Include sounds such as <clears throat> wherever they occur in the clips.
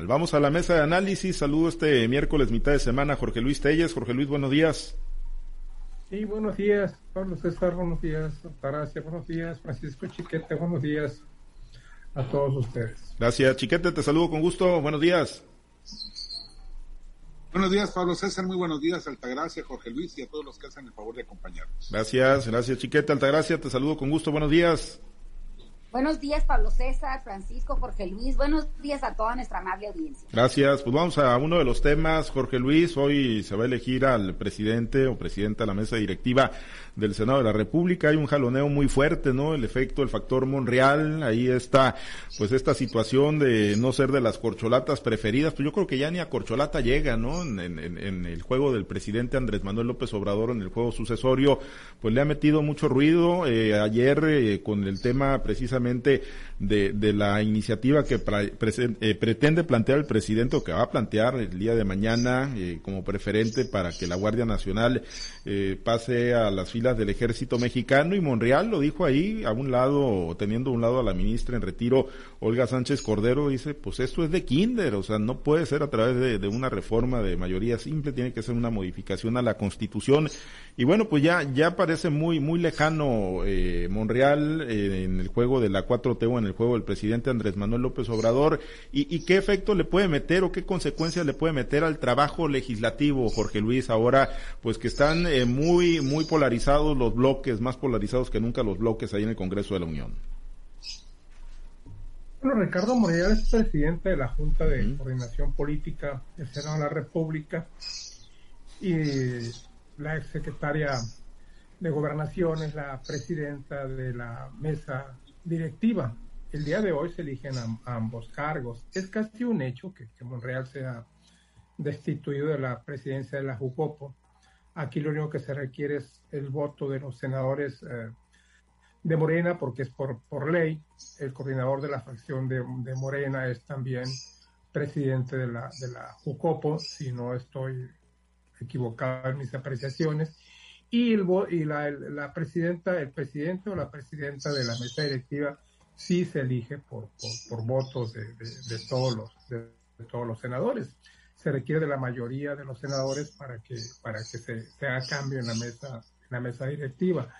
mal. Vamos a la mesa de análisis. Saludo este miércoles, mitad de semana, Jorge Luis Telles. Jorge Luis, buenos días. Sí, buenos días, Pablo César, buenos días, Taracia, buenos días, Francisco Chiquete, buenos días a todos ustedes. Gracias, Chiquete, te saludo con gusto, buenos días. Buenos días, Pablo César. Muy buenos días, Altagracia, Jorge Luis y a todos los que hacen el favor de acompañarnos. Gracias, gracias, Chiquete, Altagracia. Te saludo con gusto. Buenos días. Buenos días, Pablo César, Francisco, Jorge Luis. Buenos días a toda nuestra amable audiencia. Gracias. Pues vamos a uno de los temas, Jorge Luis. Hoy se va a elegir al presidente o presidenta de la mesa directiva del Senado de la República. Hay un jaloneo muy fuerte, ¿no? El efecto, el factor Monreal. Ahí está, pues esta situación de no ser de las corcholatas preferidas. Pues yo creo que ya ni a corcholata llega, ¿no? En, el juego del presidente Andrés Manuel López Obrador, en el juego sucesorio, pues le ha metido mucho ruido. Eh, ayer, eh, con el tema precisamente de, la iniciativa que eh, pretende plantear el presidente o que va a plantear el día de mañana como preferente para que la Guardia Nacional pase a las filas del ejército mexicano y Monreal lo dijo ahí a un lado, teniendo a un lado a la ministra en retiro, Olga Sánchez Cordero, dice, pues esto es de kinder, o sea, no puede ser a través de, de una reforma de mayoría simple, tiene que ser una modificación a la constitución y bueno, pues ya, ya parece muy, muy lejano eh, Monreal eh, en el juego de la 4T o en el juego del presidente Andrés Manuel López Obrador. ¿Y, y qué efecto le puede meter o qué consecuencias le puede meter al trabajo legislativo, Jorge Luis? Ahora, pues que están eh, muy, muy polarizados los bloques, más polarizados que nunca los bloques ahí en el Congreso de la Unión. Bueno, Ricardo Monreal es presidente de la Junta de Coordinación Política del Senado de la República y la exsecretaria de Gobernación es la presidenta de la mesa directiva. El día de hoy se eligen a, ambos cargos. Es casi un hecho que, Monreal sea destituido de la presidencia de la Jucopo. Aquí lo único que se requiere es el voto de los senadores eh, de Morena, porque es por, por ley. El coordinador de la facción de, Morena es también presidente de la, de la Jucopo, si no estoy equivocado en mis apreciaciones, y, el, y la, la, presidenta, el presidente o la presidenta de la mesa directiva sí se elige por, por, votos de, de, todos los, de, todos los senadores. Se requiere de la mayoría de los senadores para que, para que se, se haga cambio en la mesa, en la mesa directiva.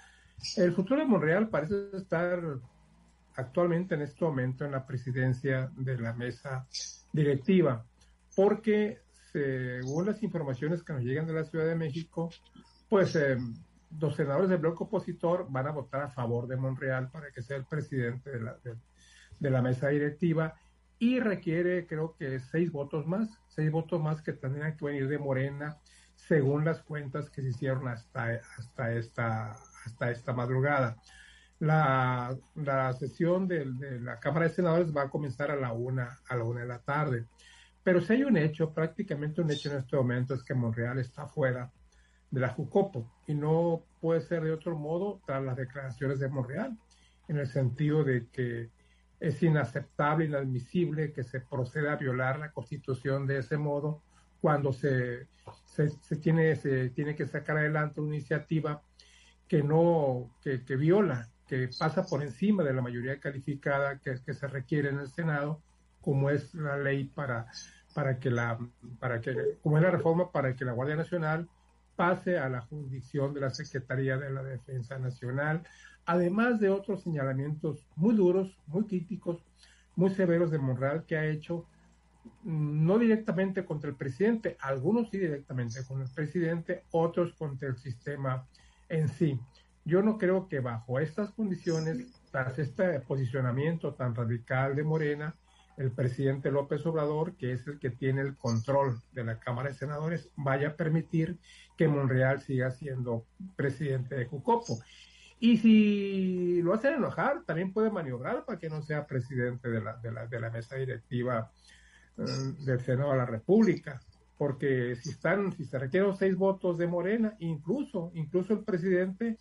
El futuro de Monreal parece estar actualmente en este momento en la presidencia de la mesa directiva, porque según las informaciones que nos llegan de la Ciudad de México, pues eh, los senadores del bloque opositor van a votar a favor de Monreal para que sea el presidente de la, de, la mesa directiva y requiere creo que seis votos más, seis votos más que tendrían que venir de Morena según las cuentas que se hicieron hasta, hasta, esta, hasta esta madrugada. La, la sesión de, de, la Cámara de Senadores va a comenzar a la una, a la una de la tarde. Pero si hay un hecho, prácticamente un hecho en este momento, es que Monreal está fuera de la Jucopo y no puede ser de otro modo tras las declaraciones de Monreal, en el sentido de que es inaceptable, inadmisible que se proceda a violar la constitución de ese modo cuando se, se, tiene, se tiene que sacar adelante una iniciativa que no, que, que viola, que pasa por encima de la mayoría calificada que, que se requiere en el Senado como es la ley para, para que la, para que, como es la reforma para que la Guardia Nacional pase a la jurisdicción de la Secretaría de la Defensa Nacional, además de otros señalamientos muy duros, muy críticos, muy severos de Monreal que ha hecho mm, no directamente contra el presidente, algunos sí directamente con el presidente, otros contra el sistema en sí. Yo no creo que bajo estas condiciones, tras este posicionamiento tan radical de Morena, el presidente López Obrador, que es el que tiene el control de la Cámara de Senadores, vaya a permitir que Monreal siga siendo presidente de Jucopo. Y si lo hacen enojar, también puede maniobrar para que no sea presidente de la, de la, de la mesa directiva eh, del Senado de la República. Porque si están, si se requieren seis votos de Morena, incluso, incluso el presidente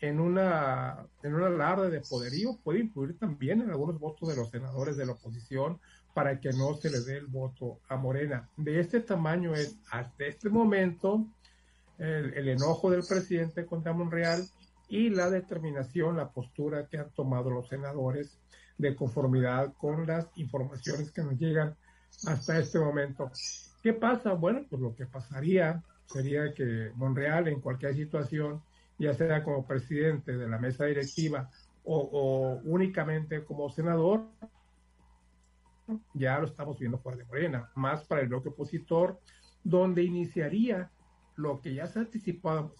en una, en una alarde de poderío puede influir también en algunos votos de los senadores de la oposición para que no se le dé el voto a Morena. De este tamaño es hasta este momento el, el enojo del presidente contra Monreal y la determinación, la postura que han tomado los senadores de conformidad con las informaciones que nos llegan hasta este momento. ¿Qué pasa? Bueno, pues lo que pasaría sería que Monreal en cualquier situación, ya sea como presidente de la mesa directiva o, únicamente como senador, ya lo estamos viendo fuera de Morena, más para el bloque opositor, donde iniciaría lo que ya se ha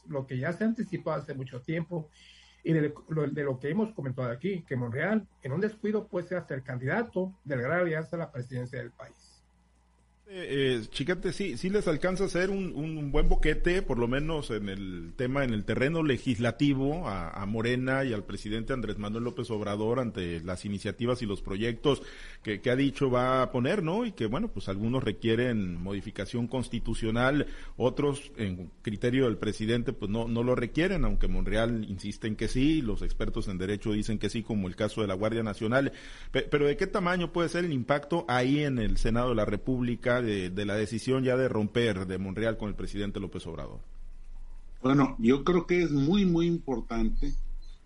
lo que ya se ha hace mucho tiempo y de lo, que hemos comentado aquí, que Monreal en un descuido puede ser candidato de la Gran Alianza a la presidencia del país. Eh, eh, Chiquete, sí, sí les alcanza a hacer un, un, buen boquete, por lo menos en el tema, en el terreno legislativo, a, Morena y al presidente Andrés Manuel López Obrador ante las iniciativas y los proyectos que, ha dicho va a poner, ¿no? Y que, bueno, pues algunos requieren modificación constitucional, otros, en criterio del presidente, pues no, no lo requieren, aunque Monreal insiste en que sí, los expertos en derecho dicen que sí, como el caso de la Guardia Nacional. pero ¿de qué tamaño puede ser el impacto ahí en el Senado de la República? De, la decisión ya de romper de Monreal con el presidente López Obrador? Bueno, yo creo que es muy, muy importante.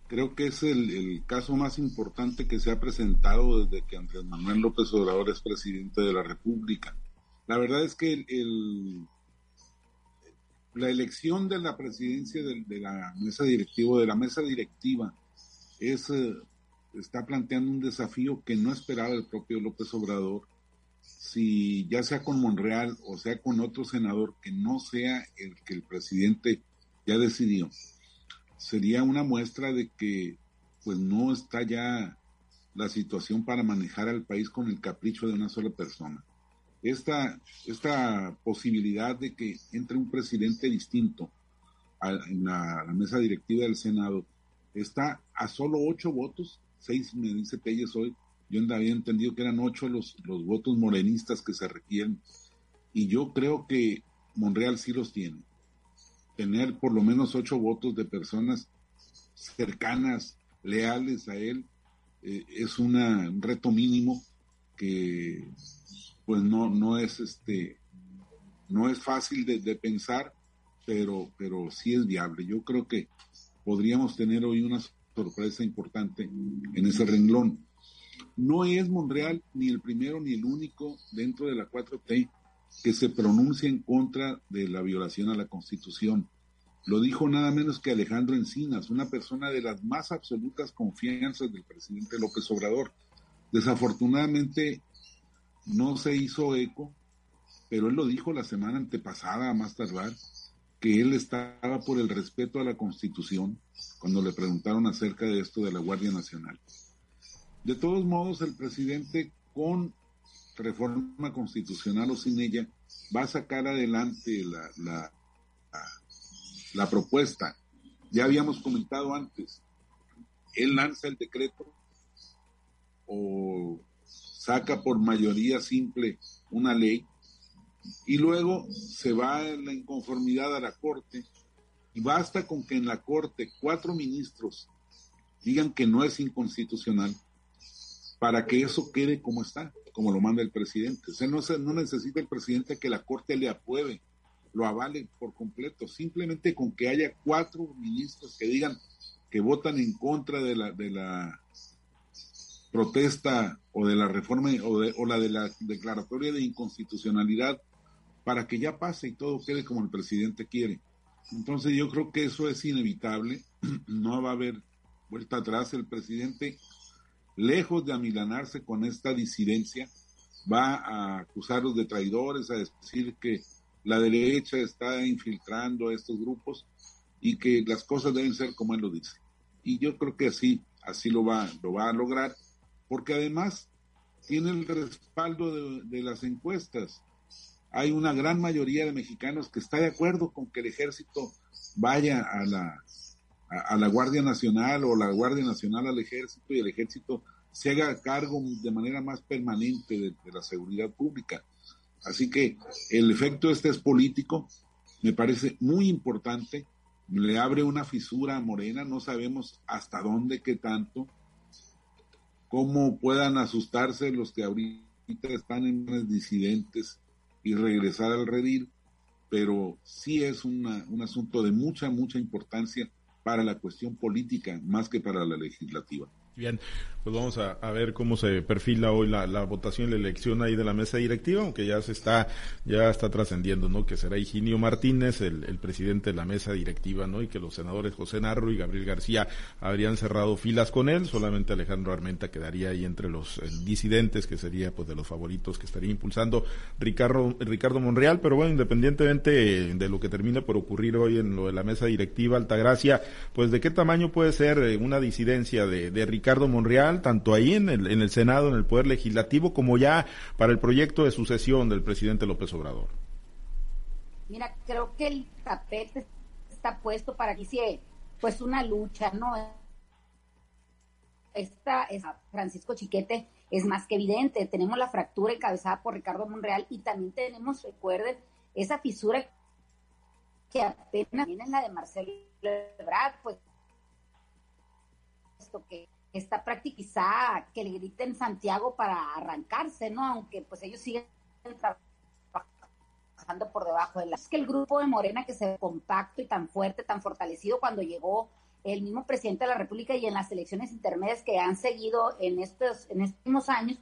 Creo que es el, caso más importante que se ha presentado desde que Andrés Manuel López Obrador es presidente de la República. La verdad es que la elección de la presidencia de, la mesa directiva, de la mesa directiva, es, eh, está planteando un desafío que no esperaba el propio López Obrador si ya sea con Monreal o sea con otro senador que no sea el que el presidente ya decidió, sería una muestra de que pues no está ya la situación para manejar al país con el capricho de una sola persona. Esta, esta posibilidad de que entre un presidente distinto en la, mesa directiva del Senado está a solo ocho votos, seis me dice Telles hoy, yo había entendido que eran ocho los, los votos morenistas que se requieren. Y yo creo que Monreal sí los tiene. Tener por lo menos ocho votos de personas cercanas, leales a él, eh, es una, un reto mínimo que pues no, no es este no es fácil de, de, pensar, pero, pero sí es viable. Yo creo que podríamos tener hoy una sorpresa importante en ese renglón. No es Monreal ni el primero ni el único dentro de la 4T que se pronuncia en contra de la violación a la Constitución. Lo dijo nada menos que Alejandro Encinas, una persona de las más absolutas confianzas del presidente López Obrador. Desafortunadamente no se hizo eco, pero él lo dijo la semana antepasada, a más tardar, que él estaba por el respeto a la Constitución cuando le preguntaron acerca de esto de la Guardia Nacional. De todos modos, el presidente con reforma constitucional o sin ella va a sacar adelante la, la, propuesta. Ya habíamos comentado antes, él lanza el decreto o saca por mayoría simple una ley y luego se va en la inconformidad a la Corte y basta con que en la Corte cuatro ministros digan que no es inconstitucional para que eso quede como está, como lo manda el presidente. O sea, no, no necesita el presidente que la Corte le apruebe, lo avale por completo, simplemente con que haya cuatro ministros que digan que votan en contra de la, de la protesta o de la reforma o, de, o la de la declaratoria de inconstitucionalidad para que ya pase y todo quede como el presidente quiere. Entonces yo creo que eso es inevitable, <clears throat> no va a haber vuelta atrás, el presidente lejos de amilanarse con esta disidencia, va a acusarlos de traidores, a decir que la derecha está infiltrando a estos grupos y que las cosas deben ser como él lo dice. Y yo creo que así, así lo va, lo va a lograr, porque además tiene el respaldo de, las encuestas. Hay una gran mayoría de mexicanos que está de acuerdo con que el ejército vaya a la, a, la Guardia Nacional o la Guardia Nacional al Ejército y el Ejército se haga cargo de manera más permanente de, la seguridad pública. Así que el efecto este es político, me parece muy importante, le abre una fisura a Morena, no sabemos hasta dónde, qué tanto, cómo puedan asustarse los que ahorita están en disidentes y regresar al redil, pero sí es un asunto de mucha, mucha importancia para la cuestión política más que para la legislativa. Bien, pues vamos a, ver cómo se perfila hoy la, votación y la elección ahí de la mesa directiva, aunque ya se está, ya está trascendiendo, ¿no? Que será Higinio Martínez, el, presidente de la mesa directiva, ¿no? Y que los senadores José Narro y Gabriel García habrían cerrado filas con él, solamente Alejandro Armenta quedaría ahí entre los disidentes, que sería pues de los favoritos que estaría impulsando Ricardo, Ricardo Monreal, pero bueno, independientemente de lo que termine por ocurrir hoy en lo de la mesa directiva Altagracia, pues de qué tamaño puede ser eh, una disidencia de, de Ricardo Ricardo Monreal, tanto ahí en el, en el Senado, en el Poder Legislativo, como ya para el proyecto de sucesión del presidente López Obrador? Mira, creo que el tapete está puesto para que sea pues una lucha, ¿no? Esta, Francisco Chiquete es más que evidente. Tenemos la fractura encabezada por Ricardo Monreal y también tenemos, recuerden, esa fisura que apenas viene en la de Marcelo Ebrard, pues esto que está practicada que le griten Santiago para arrancarse, ¿no? Aunque pues ellos siguen trabajando por debajo de la... Es que el grupo de Morena que se compacto y tan fuerte, tan fortalecido cuando llegó el mismo presidente de la República y en las elecciones intermedias que han seguido en estos, en estos últimos años,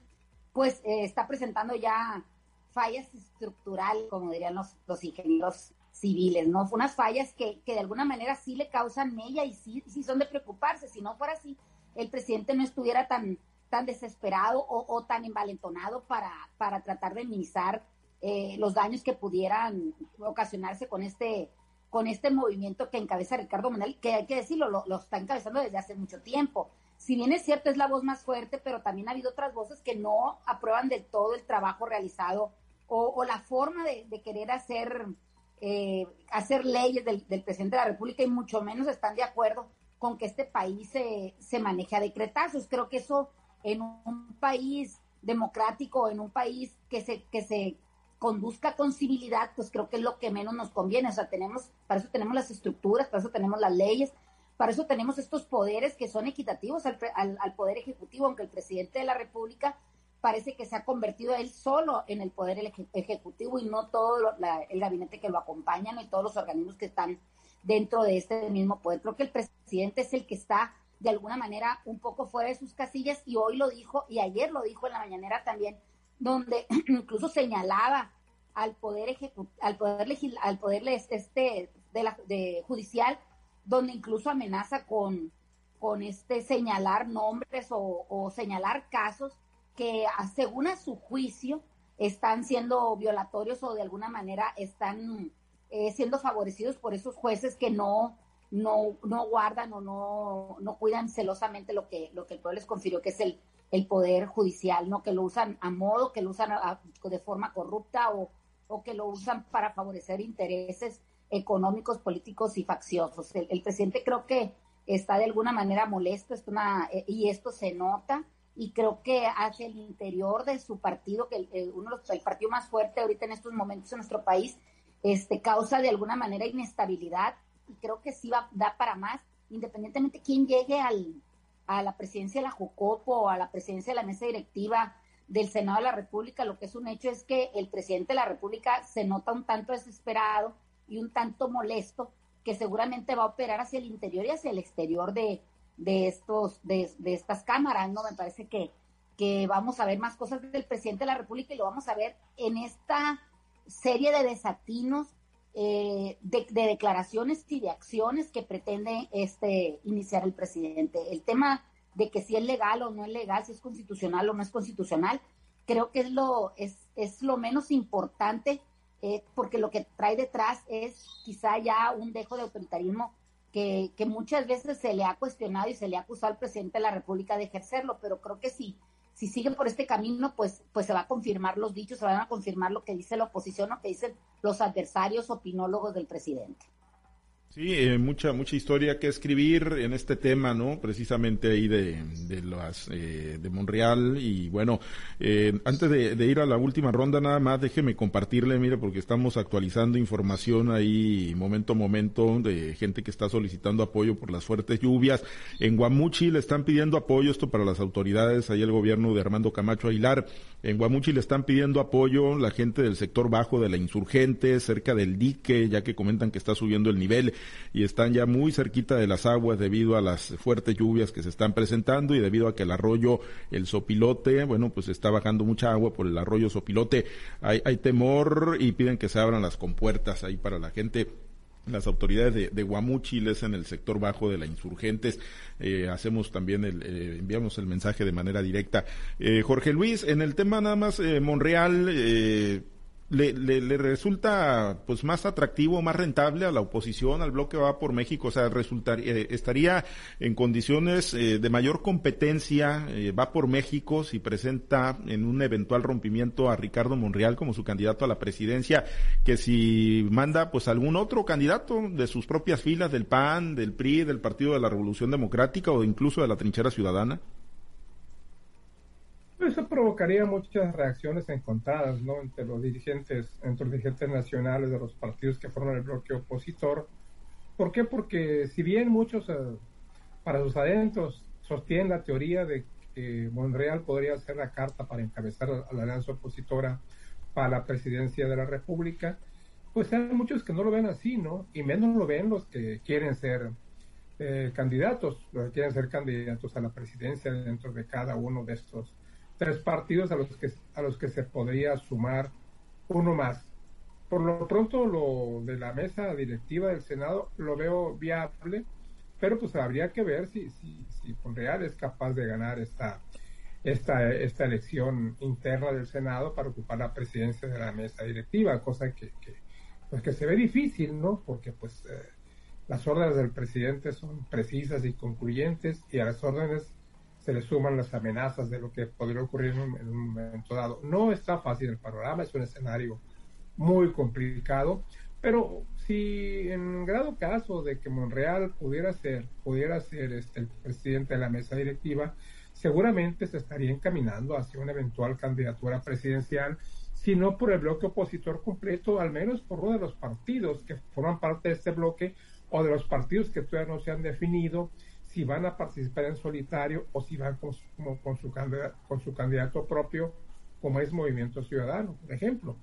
pues eh, está presentando ya fallas estructurales, como dirían los, los ingenieros civiles, ¿no? Unas fallas que, que de alguna manera sí le causan mella y sí, sí son de preocuparse. Si no fuera así, el presidente no estuviera tan, tan desesperado o, tan envalentonado para, para tratar de minimizar eh, los daños que pudieran ocasionarse con este con este movimiento que encabeza Ricardo Monreal, que hay que decirlo, lo, está encabezando desde hace mucho tiempo. Si bien es cierto, es la voz más fuerte, pero también ha habido otras voces que no aprueban del todo el trabajo realizado o, la forma de, querer hacer, eh, hacer leyes del, del, presidente de la República y mucho menos están de acuerdo con que este país se, se maneje a decretazos. Creo que eso en un país democrático, en un país que se, que se conduzca con civilidad, pues creo que es lo que menos nos conviene. O sea, tenemos, para eso tenemos las estructuras, para eso tenemos las leyes, para eso tenemos estos poderes que son equitativos al, al, poder ejecutivo, aunque el presidente de la República parece que se ha convertido él solo en el poder ejecutivo y no todo el gabinete que lo acompaña, y todos los organismos que están dentro de este mismo poder. Creo que el presidente es el que está de alguna manera un poco fuera de sus casillas y hoy lo dijo y ayer lo dijo en la mañanera también, donde <clears throat> incluso señalaba al poder al poder al poder este de la de judicial donde incluso amenaza con con este señalar nombres o señalar casos que según a su juicio están siendo violatorios o de alguna manera están eh, siendo favorecidos por esos jueces que no, no, no guardan o no, no cuidan celosamente lo que, lo que el pueblo les confirió, que es el, el poder judicial, ¿no? Que lo usan a modo, que lo usan de forma corrupta o, o, que lo usan para favorecer intereses económicos, políticos y facciosos. El, presidente creo que está de alguna manera molesto esto una, eh, y esto se nota y creo que hacia el interior de su partido, que el, uno el partido más fuerte ahorita en estos momentos en nuestro país, este, causa de alguna manera inestabilidad y creo que sí va, da para más, independientemente quién llegue al, a la presidencia de la Jucopo o a la presidencia de la mesa directiva del Senado de la República, lo que es un hecho es que el presidente de la República se nota un tanto desesperado y un tanto molesto que seguramente va a operar hacia el interior y hacia el exterior de, de estos de, de, estas cámaras, ¿no? Me parece que, que vamos a ver más cosas del presidente de la República y lo vamos a ver en esta serie de desatinos, eh, de, declaraciones y de acciones que pretende este iniciar el presidente. El tema de que si es legal o no es legal, si es constitucional o no es constitucional, creo que es lo, es, es lo menos importante, eh, porque lo que trae detrás es quizá ya un dejo de autoritarismo que, que, muchas veces se le ha cuestionado y se le ha acusado al presidente de la República de ejercerlo, pero creo que sí si siguen por este camino, pues, pues se va a confirmar los dichos, se van a confirmar lo que dice la oposición, lo que dicen los adversarios opinólogos del presidente. Sí, eh, mucha mucha historia que escribir en este tema, ¿no? Precisamente ahí de, de las eh, de Monreal y bueno, eh, antes de, ir a la última ronda nada más déjeme compartirle, mire, porque estamos actualizando información ahí momento a momento de gente que está solicitando apoyo por las fuertes lluvias. En Guamuchi le están pidiendo apoyo esto para las autoridades, ahí el gobierno de Armando Camacho Aguilar. En Guamuchi le están pidiendo apoyo la gente del sector bajo de la insurgente, cerca del dique, ya que comentan que está subiendo el nivel y están ya muy cerquita de las aguas debido a las fuertes lluvias que se están presentando y debido a que el arroyo, el Sopilote, bueno, pues está bajando mucha agua por el arroyo Sopilote. Hay, hay temor y piden que se abran las compuertas ahí para la gente las autoridades de, de, Guamúchiles en el sector bajo de la insurgentes. Eh, hacemos también el, eh, enviamos el mensaje de manera directa. Eh, Jorge Luis, en el tema nada más, eh, Monreal, eh, le, le, resulta pues más atractivo, más rentable a la oposición, al bloque va por México, o sea, resultaría, eh, estaría en condiciones eh, de mayor competencia, eh, va por México si presenta en un eventual rompimiento a Ricardo Monreal como su candidato a la presidencia, que si manda pues algún otro candidato de sus propias filas, del PAN, del PRI, del Partido de la Revolución Democrática o incluso de la trinchera ciudadana. Provocaría muchas reacciones encontradas, ¿no? Entre los dirigentes, entre los dirigentes nacionales de los partidos que forman el bloque opositor. ¿Por qué? Porque si bien muchos, eh, para sus adentros, sostienen la teoría de que Monreal podría ser la carta para encabezar a la alianza opositora para la presidencia de la República, pues hay muchos que no lo ven así, ¿no? Y menos lo ven los que quieren ser eh, candidatos, los que quieren ser candidatos a la presidencia dentro de cada uno de estos tres partidos a los que a los que se podría sumar uno más. Por lo pronto lo de la mesa directiva del Senado lo veo viable, pero pues habría que ver si si, si Monreal es capaz de ganar esta esta esta elección interna del Senado para ocupar la presidencia de la mesa directiva, cosa que, que pues que se ve difícil, ¿no? Porque pues eh, las órdenes del presidente son precisas y concluyentes y a las órdenes se le suman las amenazas de lo que podría ocurrir en un, momento dado. No está fácil el panorama, es un escenario muy complicado, pero si en grado caso de que Monreal pudiera ser, pudiera ser este, el presidente de la mesa directiva, seguramente se estaría encaminando hacia una eventual candidatura presidencial, si no por el bloque opositor completo, al menos por uno de los partidos que forman parte de este bloque o de los partidos que todavía no se han definido si van a participar en solitario o si van con su, con su, candidato, con su candidato propio, como es Movimiento Ciudadano, por ejemplo.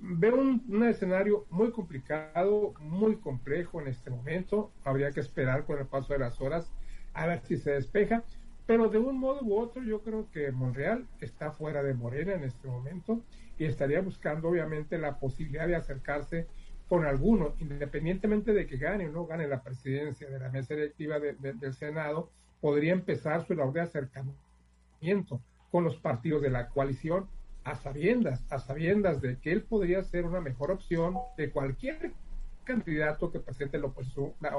Veo un, un, escenario muy complicado, muy complejo en este momento. Habría que esperar con el paso de las horas a ver si se despeja. Pero de un modo u otro, yo creo que Monreal está fuera de Morena en este momento y estaría buscando, obviamente, la posibilidad de acercarse con alguno, independientemente de que gane o no gane la presidencia de la mesa directiva de, del Senado, podría empezar su labor de acercamiento con los partidos de la coalición a sabiendas, a sabiendas de que él podría ser una mejor opción de cualquier candidato que presente la oposición, la,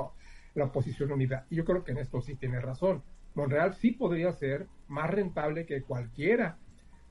la oposición unida. Y yo creo que en esto sí tiene razón. Monreal sí podría ser más rentable que cualquiera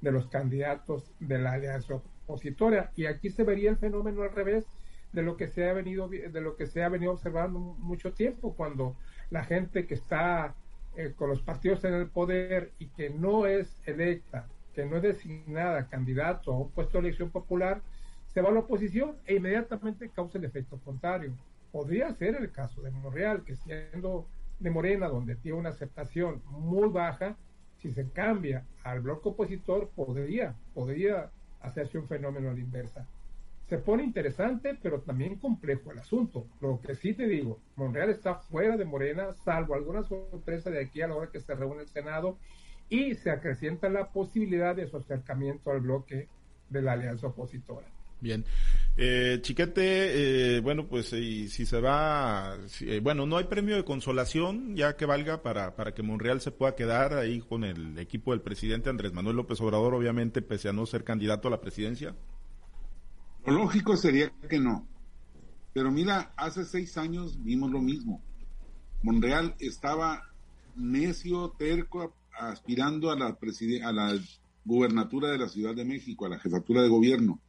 de los candidatos de la alianza opositora. Y aquí se vería el fenómeno al revés de lo que se ha venido de lo que se ha venido observando mucho tiempo cuando la gente que está eh, con los partidos en el poder y que no es electa, que no es designada candidato a un puesto de elección popular, se va a la oposición e inmediatamente causa el efecto contrario. Podría ser el caso de Monreal, que siendo de Morena, donde tiene una aceptación muy baja, si se cambia al bloque opositor, podría, podría hacerse un fenómeno a la inversa se pone interesante, pero también complejo el asunto. Lo que sí te digo, Monreal está fuera de Morena, salvo alguna sorpresa de aquí a la hora que se reúne el Senado, y se acrecienta la posibilidad de su acercamiento al bloque de la alianza opositora. Bien. Eh, Chiquete, eh, bueno, pues si se va, si, eh, bueno, no hay premio de consolación ya que valga para, para que Monreal se pueda quedar ahí con el equipo del presidente Andrés Manuel López Obrador, obviamente, pese a no ser candidato a la presidencia. Lógico sería que no. Pero mira, hace seis años vimos lo mismo. Monreal estaba necio, terco, aspirando a la, a la gubernatura de la Ciudad de México, a la jefatura de gobierno.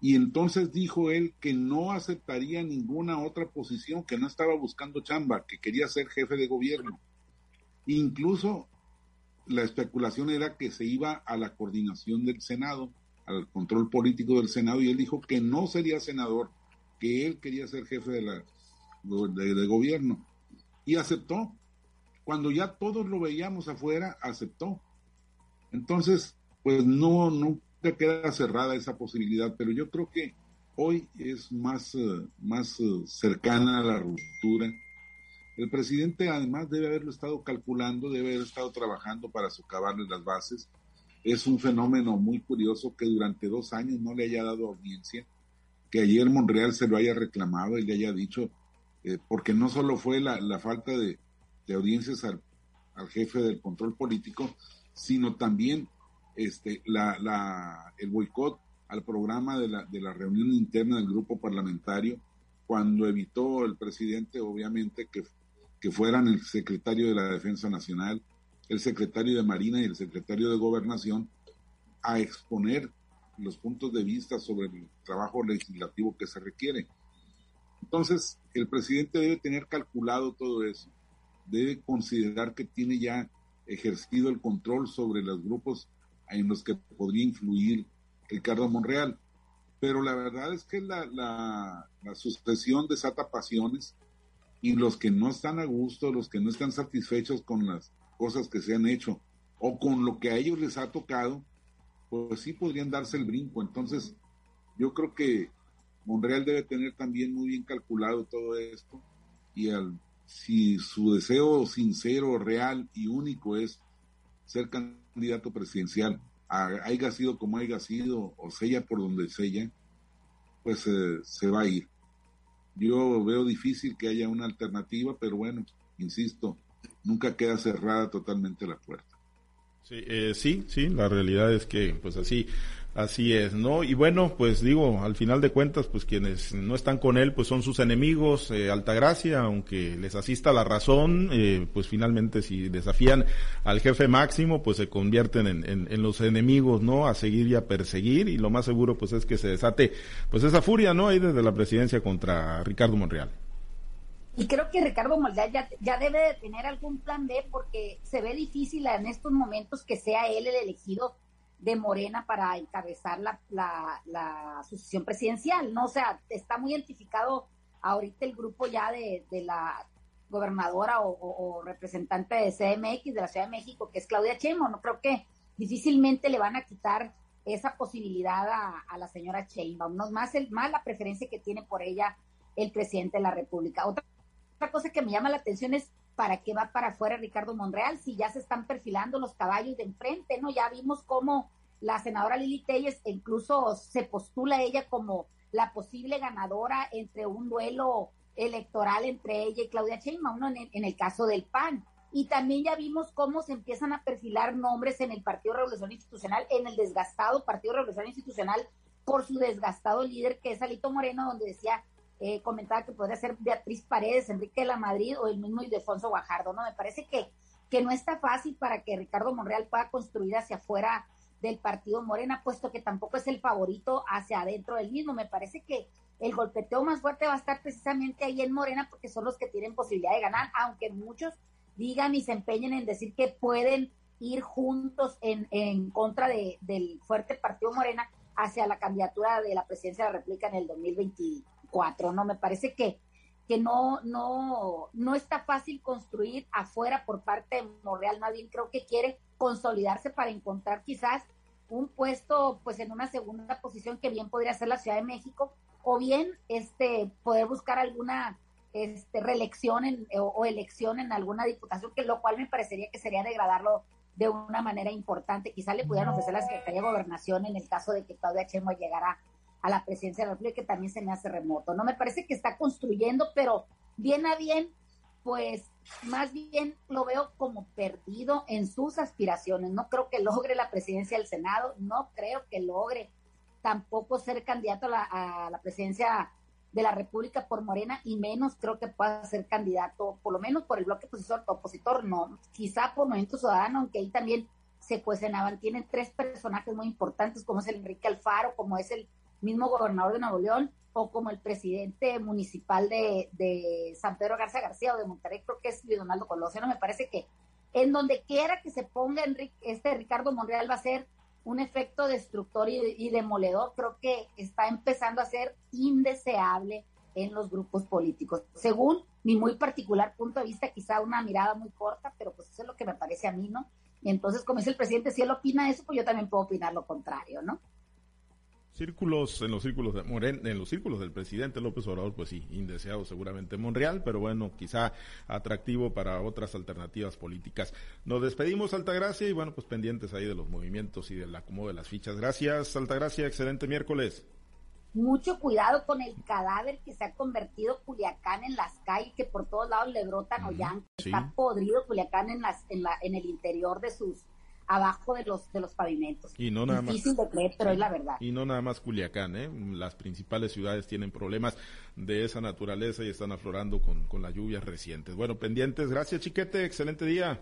Y entonces dijo él que no aceptaría ninguna otra posición, que no estaba buscando chamba, que quería ser jefe de gobierno. Incluso la especulación era que se iba a la coordinación del Senado al control político del Senado y él dijo que no sería senador, que él quería ser jefe de, la, de, de gobierno. Y aceptó. Cuando ya todos lo veíamos afuera, aceptó. Entonces, pues no, nunca queda cerrada esa posibilidad, pero yo creo que hoy es más, eh, más eh, cercana a la ruptura. El presidente además debe haberlo estado calculando, debe haber estado trabajando para socavarle las bases. Es un fenómeno muy curioso que durante dos años no le haya dado audiencia, que ayer Monreal se lo haya reclamado y le haya dicho, eh, porque no solo fue la, falta de, audiencias al, al, jefe del control político, sino también este, la, la, el boicot al programa de la, de la reunión interna del grupo parlamentario, cuando evitó el presidente, obviamente, que, que fueran el secretario de la Defensa Nacional, el secretario de Marina y el secretario de Gobernación a exponer los puntos de vista sobre el trabajo legislativo que se requiere. Entonces, el presidente debe tener calculado todo eso, debe considerar que tiene ya ejercido el control sobre los grupos en los que podría influir Ricardo Monreal. Pero la verdad es que la, la, la sucesión desata pasiones y los que no están a gusto, los que no están satisfechos con las cosas que se han hecho o con lo que a ellos les ha tocado, pues sí podrían darse el brinco. Entonces, yo creo que Monreal debe tener también muy bien calculado todo esto y al, si su deseo sincero, real y único es ser candidato presidencial, haya sido como haya sido, o sella por donde sella, pues eh, se va a ir. Yo veo difícil que haya una alternativa, pero bueno, insisto, nunca queda cerrada totalmente la puerta. Sí, eh, sí, sí, la realidad es que pues así Así es, ¿no? Y bueno, pues digo, al final de cuentas, pues quienes no están con él, pues son sus enemigos, eh, Altagracia, aunque les asista la razón, eh, pues finalmente si desafían al jefe máximo, pues se convierten en, en, los enemigos, ¿no? A seguir y a perseguir, y lo más seguro, pues es que se desate, pues esa furia, ¿no? Ahí desde la presidencia contra Ricardo Monreal. Y creo que Ricardo Monreal ya, ya debe de tener algún plan B porque se ve difícil en estos momentos que sea él el elegido de Morena para encabezar la, la, sucesión presidencial, ¿no? O sea, está muy identificado ahorita el grupo ya de, la gobernadora o, representante de CMX de la Ciudad de México, que es Claudia Chemo, no creo que difícilmente le van a quitar esa posibilidad a, la señora Sheinbaum, no más, el, más la preferencia que tiene por ella el presidente de la República. Otra, otra cosa que me llama la atención es para qué va para afuera Ricardo Monreal si ya se están perfilando los caballos de enfrente, ¿no? Ya vimos cómo la senadora Lili Telles incluso se postula ella como la posible ganadora entre un duelo electoral entre ella y Claudia Sheinbaum, ¿no? en, el, caso del PAN. Y también ya vimos cómo se empiezan a perfilar nombres en el Partido Revolución Institucional, en el desgastado Partido Revolución Institucional, por su desgastado líder, que es Alito Moreno, donde decía eh, comentaba que podría ser Beatriz Paredes, Enrique de la Madrid o el mismo Ildefonso Guajardo, ¿no? Me parece que, que no está fácil para que Ricardo Monreal pueda construir hacia afuera del partido Morena, puesto que tampoco es el favorito hacia adentro del mismo. Me parece que el golpeteo más fuerte va a estar precisamente ahí en Morena, porque son los que tienen posibilidad de ganar, aunque muchos digan y se empeñen en decir que pueden ir juntos en, en contra de, del fuerte partido Morena hacia la candidatura de la presidencia de la República en el 2020, ¿no? Me parece que, que no, no, no está fácil construir afuera por parte de Monreal, más bien creo que quiere consolidarse para encontrar quizás un puesto pues en una segunda posición que bien podría ser la Ciudad de México o bien este poder buscar alguna este reelección en, o, elección en alguna diputación que lo cual me parecería que sería degradarlo de una manera importante. Quizás le pudieran ofrecer la Secretaría de Gobernación en el caso de que Claudia Chemo llegara a la presidencia de la República, que también se me hace remoto. No me parece que está construyendo, pero bien a bien, pues más bien lo veo como perdido en sus aspiraciones. No creo que logre la presidencia del Senado, no creo que logre tampoco ser candidato a la, presidencia de la República por Morena y menos creo que pueda ser candidato, por lo menos por el bloque opositor, opositor no, quizá por Movimiento Ciudadano, aunque ahí también se cuestionaban. Tienen tres personajes muy importantes, como es el Enrique Alfaro, como es el mismo gobernador de Nuevo León o como el presidente municipal de, San Pedro Garza García o de Monterrey, creo que es Luis Donaldo Colosio, me parece que en donde quiera que se ponga Enrique, este Ricardo Monreal va a ser un efecto destructor y, demoledor, creo que está empezando a ser indeseable en los grupos políticos. Según mi muy particular punto de vista, quizá una mirada muy corta, pero pues eso es lo que me parece a mí, ¿no? Y entonces, como dice el presidente, si él opina eso, pues yo también puedo opinar lo contrario, ¿no? Círculos, en los círculos de Moren, en los círculos del presidente López Obrador, pues sí, indeseado seguramente en Monreal, pero bueno, quizá atractivo para otras alternativas políticas. Nos despedimos, Altagracia, y bueno, pues pendientes ahí de los movimientos y del acomodo de las fichas. Gracias, Altagracia, excelente miércoles. Mucho cuidado con el cadáver que se ha convertido Culiacán en las calles, que por todos lados le brotan uh Está podrido Culiacán en, las, en, la, en el interior de sus abajo de los de los pavimentos. Y no nada Difícil de creer, pero es la verdad. Y no nada más Culiacán, ¿eh? Las principales ciudades tienen problemas de esa naturaleza y están aflorando con, con las lluvias recientes. Bueno, pendientes. Gracias, Chiquete. Excelente día.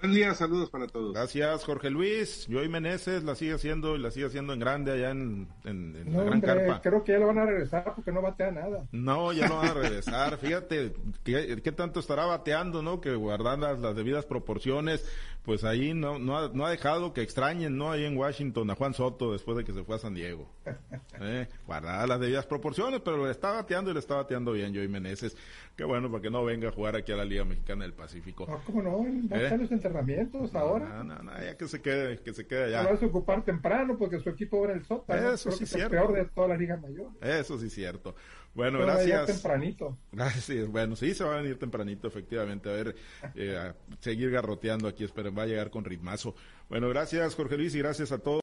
Buen día, saludos para todos. Gracias, Jorge Luis. Joey Meneses la sigue haciendo y la sigue haciendo en grande allá en, en, la Gran Carpa. Creo que ya lo van a regresar porque no batea nada. No, ya lo van a <laughs> regresar. Fíjate, ¿qué, tanto estará bateando, no? Que guardan las, las debidas proporciones pues ahí no, no, ha, no ha dejado que extrañen, ¿no? Ahí en Washington a Juan Soto después de que se fue a San Diego. <laughs> Eh, guardada las debidas proporciones, pero le está bateando y le está bateando bien Joey Meneses. Qué bueno para que no venga a jugar aquí a la Liga Mexicana del Pacífico. No, ¿cómo no? Va a ¿Eh? los entrenamientos ahora. No, no, no, ya que se quede, que se quede allá. Va a ocupar temprano porque su equipo en el sótano. Eso sí es cierto. peor de toda la Liga Mayor. Eso sí es cierto. Bueno, gracias. tempranito. <laughs> Gracias. Bueno, sí, se va a venir tempranito, efectivamente. A ver, eh, a seguir garroteando aquí. Esperen, va a llegar con ritmazo. Bueno, gracias, Jorge Luis, y gracias a todos.